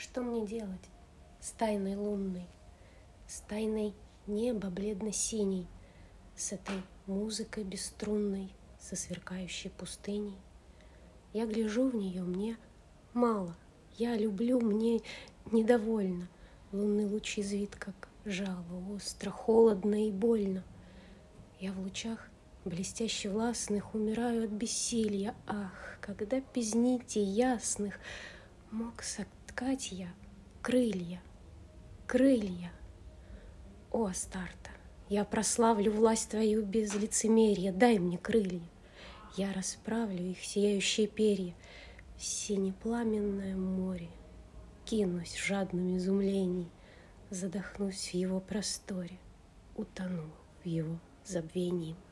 Что мне делать с тайной лунной, С тайной неба бледно-синей, С этой музыкой бесструнной, Со сверкающей пустыней? Я гляжу в нее, мне мало, Я люблю, мне недовольно. Лунный луч извит, как жало, Остро, холодно и больно. Я в лучах блестяще властных Умираю от бессилия. Ах, когда без нитей ясных Мог соткать я крылья, крылья. О, Астарта, я прославлю власть твою без лицемерия, Дай мне крылья. Я расправлю их сияющие перья синепламенное море. Кинусь в жадном Задохнусь в его просторе, Утону в его забвении.